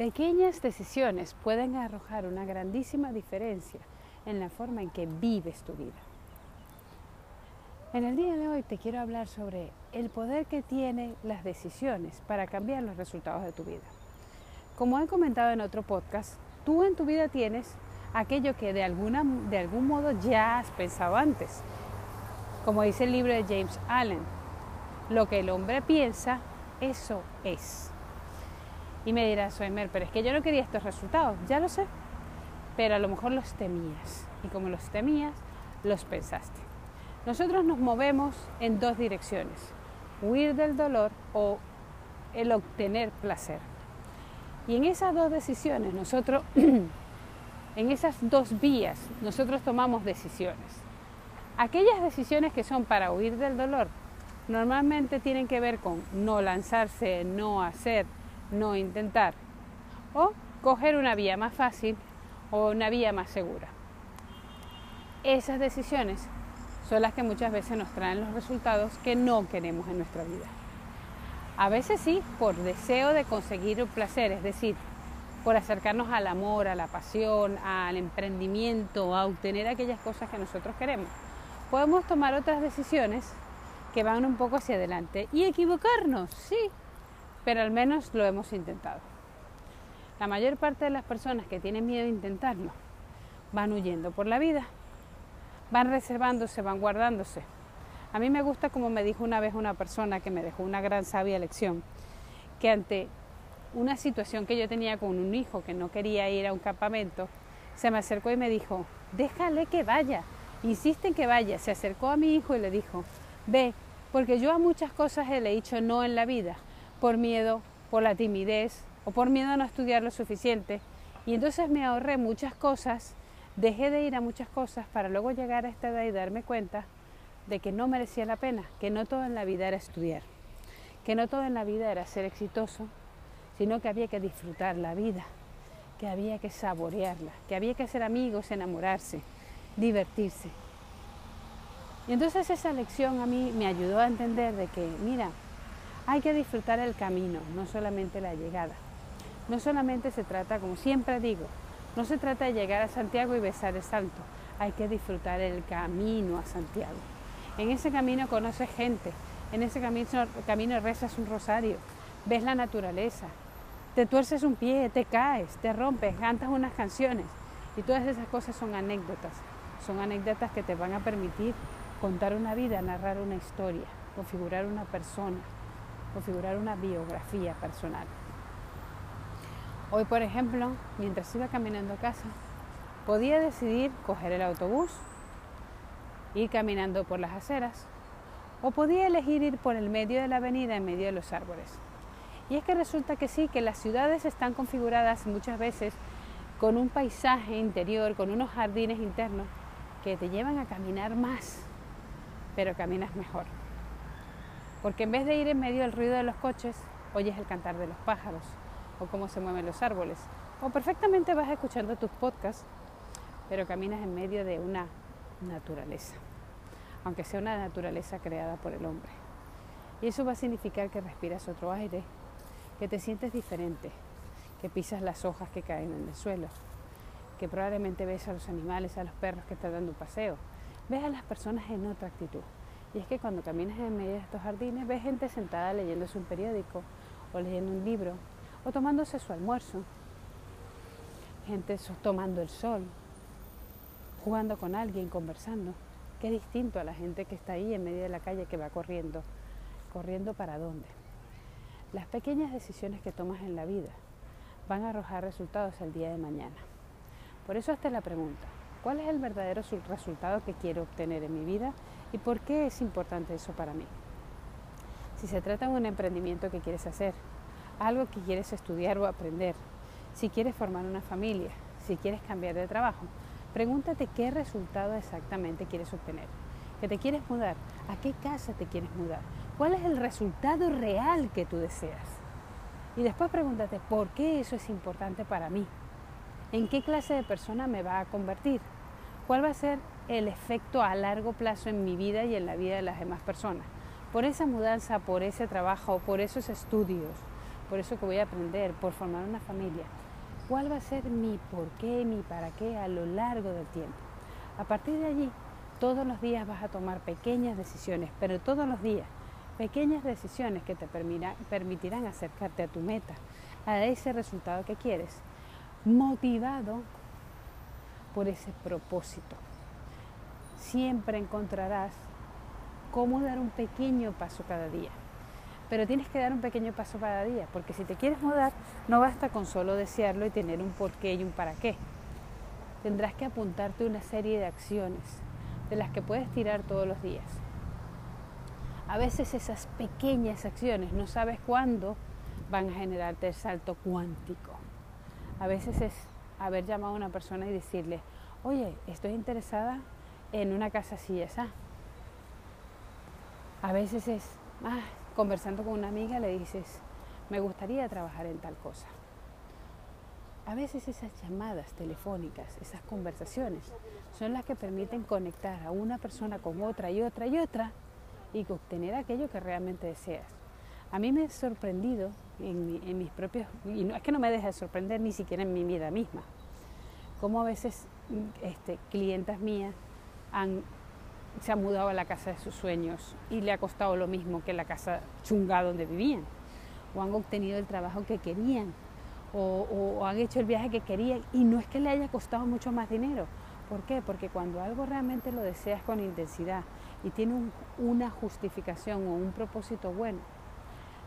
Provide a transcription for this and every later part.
Pequeñas decisiones pueden arrojar una grandísima diferencia en la forma en que vives tu vida. En el día de hoy te quiero hablar sobre el poder que tienen las decisiones para cambiar los resultados de tu vida. Como he comentado en otro podcast, tú en tu vida tienes aquello que de, alguna, de algún modo ya has pensado antes. Como dice el libro de James Allen, lo que el hombre piensa, eso es. Y me dirás, Soemer, pero es que yo no quería estos resultados, ya lo sé, pero a lo mejor los temías. Y como los temías, los pensaste. Nosotros nos movemos en dos direcciones, huir del dolor o el obtener placer. Y en esas dos decisiones, nosotros, en esas dos vías, nosotros tomamos decisiones. Aquellas decisiones que son para huir del dolor, normalmente tienen que ver con no lanzarse, no hacer, no intentar. O coger una vía más fácil o una vía más segura. Esas decisiones son las que muchas veces nos traen los resultados que no queremos en nuestra vida. A veces sí, por deseo de conseguir un placer, es decir, por acercarnos al amor, a la pasión, al emprendimiento, a obtener aquellas cosas que nosotros queremos. Podemos tomar otras decisiones que van un poco hacia adelante y equivocarnos, sí, pero al menos lo hemos intentado. La mayor parte de las personas que tienen miedo de intentarlo van huyendo por la vida, van reservándose, van guardándose. A mí me gusta como me dijo una vez una persona que me dejó una gran sabia lección, que ante una situación que yo tenía con un hijo que no quería ir a un campamento, se me acercó y me dijo, déjale que vaya, insiste en que vaya. Se acercó a mi hijo y le dijo, ve, porque yo a muchas cosas le he dicho no en la vida, por miedo, por la timidez o por miedo a no estudiar lo suficiente. Y entonces me ahorré muchas cosas, dejé de ir a muchas cosas para luego llegar a esta edad y darme cuenta de que no merecía la pena, que no todo en la vida era estudiar, que no todo en la vida era ser exitoso, sino que había que disfrutar la vida, que había que saborearla, que había que ser amigos, enamorarse, divertirse. Y entonces esa lección a mí me ayudó a entender de que, mira, hay que disfrutar el camino, no solamente la llegada. No solamente se trata, como siempre digo, no se trata de llegar a Santiago y besar el salto, hay que disfrutar el camino a Santiago. En ese camino conoces gente, en ese camino, camino rezas un rosario, ves la naturaleza, te tuerces un pie, te caes, te rompes, cantas unas canciones y todas esas cosas son anécdotas, son anécdotas que te van a permitir contar una vida, narrar una historia, configurar una persona, configurar una biografía personal. Hoy, por ejemplo, mientras iba caminando a casa, podía decidir coger el autobús, ir caminando por las aceras, o podía elegir ir por el medio de la avenida en medio de los árboles. Y es que resulta que sí, que las ciudades están configuradas muchas veces con un paisaje interior, con unos jardines internos que te llevan a caminar más, pero caminas mejor. Porque en vez de ir en medio del ruido de los coches, oyes el cantar de los pájaros o cómo se mueven los árboles. O perfectamente vas escuchando tus podcasts, pero caminas en medio de una naturaleza, aunque sea una naturaleza creada por el hombre. Y eso va a significar que respiras otro aire, que te sientes diferente, que pisas las hojas que caen en el suelo, que probablemente ves a los animales, a los perros que están dando un paseo, ves a las personas en otra actitud. Y es que cuando caminas en medio de estos jardines ves gente sentada leyéndose un periódico o leyendo un libro o tomándose su almuerzo, gente tomando el sol, jugando con alguien, conversando. Qué distinto a la gente que está ahí en medio de la calle que va corriendo. ¿Corriendo para dónde? Las pequeñas decisiones que tomas en la vida van a arrojar resultados el día de mañana. Por eso es la pregunta. ¿Cuál es el verdadero resultado que quiero obtener en mi vida y por qué es importante eso para mí? Si se trata de un emprendimiento que quieres hacer, algo que quieres estudiar o aprender, si quieres formar una familia, si quieres cambiar de trabajo, pregúntate qué resultado exactamente quieres obtener. ¿Que te quieres mudar? ¿A qué casa te quieres mudar? ¿Cuál es el resultado real que tú deseas? Y después pregúntate, ¿por qué eso es importante para mí? ¿En qué clase de persona me va a convertir? ¿Cuál va a ser el efecto a largo plazo en mi vida y en la vida de las demás personas? Por esa mudanza, por ese trabajo, por esos estudios, por eso que voy a aprender, por formar una familia. ¿Cuál va a ser mi por qué, mi para qué a lo largo del tiempo? A partir de allí, todos los días vas a tomar pequeñas decisiones, pero todos los días, pequeñas decisiones que te permitirán acercarte a tu meta, a ese resultado que quieres, motivado por ese propósito. Siempre encontrarás cómo dar un pequeño paso cada día. Pero tienes que dar un pequeño paso cada día, porque si te quieres mudar, no basta con solo desearlo y tener un porqué y un para qué. Tendrás que apuntarte una serie de acciones de las que puedes tirar todos los días. A veces esas pequeñas acciones no sabes cuándo van a generarte el salto cuántico. A veces es haber llamado a una persona y decirle, oye, estoy interesada en una casa así esa. A veces es, ah, conversando con una amiga le dices, me gustaría trabajar en tal cosa. A veces esas llamadas telefónicas, esas conversaciones, son las que permiten conectar a una persona con otra y otra y otra y obtener aquello que realmente deseas. A mí me ha sorprendido en, mis propios, y no es que no me deje de sorprender ni siquiera en mi vida misma, como a veces este, clientas mías han se ha mudado a la casa de sus sueños y le ha costado lo mismo que la casa chunga donde vivían, o han obtenido el trabajo que querían, o, han hecho el viaje que querían, y no es que le haya costado mucho más dinero. ¿Por qué? Porque cuando algo realmente lo deseas con intensidad y tiene una justificación o un propósito bueno,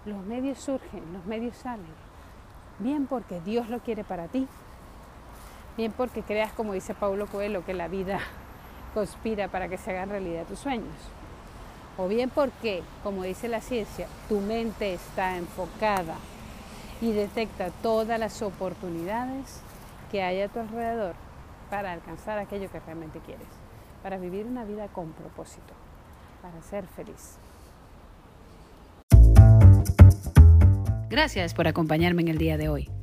los medios surgen, los medios salen. Bien porque Dios lo quiere para ti, bien porque creas, como dice Paulo Coelho, que la vida conspira para que se hagan realidad tus sueños. O bien porque, como dice la ciencia, tu mente está enfocada y detecta todas las oportunidades que hay a tu alrededor para alcanzar aquello que realmente quieres, para vivir una vida con propósito, para ser feliz. Gracias por acompañarme en el día de hoy.